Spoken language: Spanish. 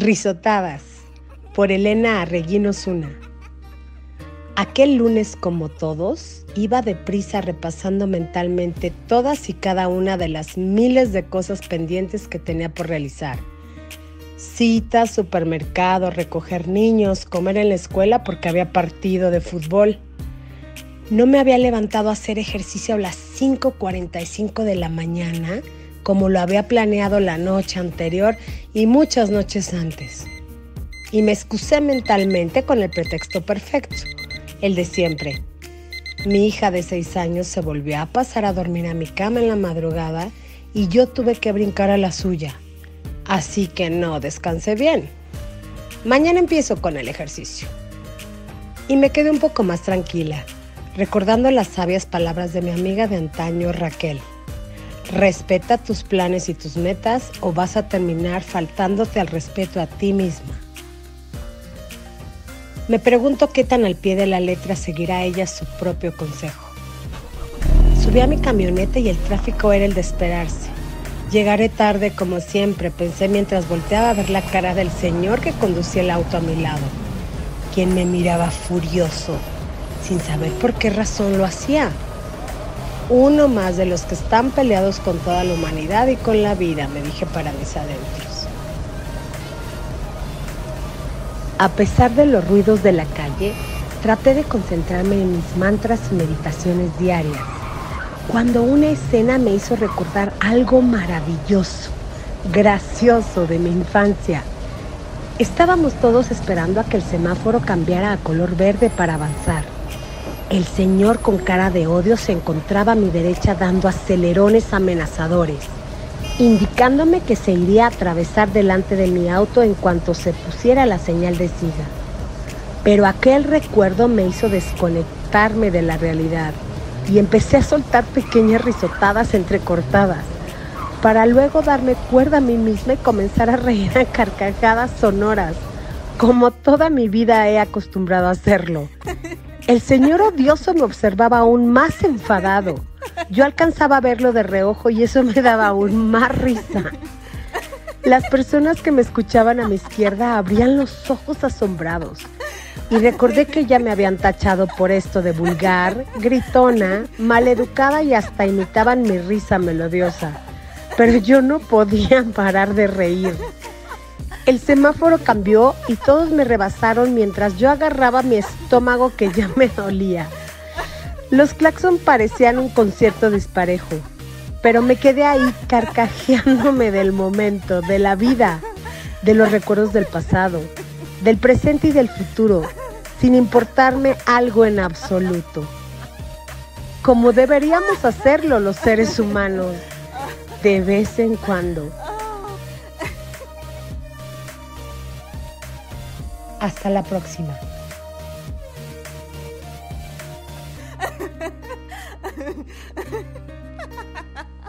Risotadas por Elena Arreguino Zuna. Aquel lunes, como todos, iba deprisa repasando mentalmente todas y cada una de las miles de cosas pendientes que tenía por realizar. Citas, supermercado, recoger niños, comer en la escuela porque había partido de fútbol. No me había levantado a hacer ejercicio a las 5.45 de la mañana como lo había planeado la noche anterior y muchas noches antes. Y me excusé mentalmente con el pretexto perfecto, el de siempre. Mi hija de seis años se volvió a pasar a dormir a mi cama en la madrugada y yo tuve que brincar a la suya. Así que no descansé bien. Mañana empiezo con el ejercicio. Y me quedé un poco más tranquila, recordando las sabias palabras de mi amiga de antaño Raquel. Respeta tus planes y tus metas o vas a terminar faltándote al respeto a ti misma. Me pregunto qué tan al pie de la letra seguirá ella su propio consejo. Subí a mi camioneta y el tráfico era el de esperarse. Llegaré tarde como siempre, pensé mientras volteaba a ver la cara del señor que conducía el auto a mi lado, quien me miraba furioso, sin saber por qué razón lo hacía uno más de los que están peleados con toda la humanidad y con la vida, me dije para mis adentros. A pesar de los ruidos de la calle, traté de concentrarme en mis mantras y meditaciones diarias, cuando una escena me hizo recordar algo maravilloso, gracioso de mi infancia. Estábamos todos esperando a que el semáforo cambiara a color verde para avanzar. El señor con cara de odio se encontraba a mi derecha dando acelerones amenazadores, indicándome que se iría a atravesar delante de mi auto en cuanto se pusiera la señal de siga. Pero aquel recuerdo me hizo desconectarme de la realidad y empecé a soltar pequeñas risotadas entrecortadas para luego darme cuerda a mí misma y comenzar a reír a carcajadas sonoras, como toda mi vida he acostumbrado a hacerlo. El señor odioso me observaba aún más enfadado. Yo alcanzaba a verlo de reojo y eso me daba aún más risa. Las personas que me escuchaban a mi izquierda abrían los ojos asombrados. Y recordé que ya me habían tachado por esto de vulgar, gritona, maleducada y hasta imitaban mi risa melodiosa. Pero yo no podía parar de reír. El semáforo cambió y todos me rebasaron mientras yo agarraba mi estómago que ya me dolía. Los claxon parecían un concierto disparejo, pero me quedé ahí carcajeándome del momento, de la vida, de los recuerdos del pasado, del presente y del futuro, sin importarme algo en absoluto. Como deberíamos hacerlo los seres humanos, de vez en cuando. Hasta la próxima.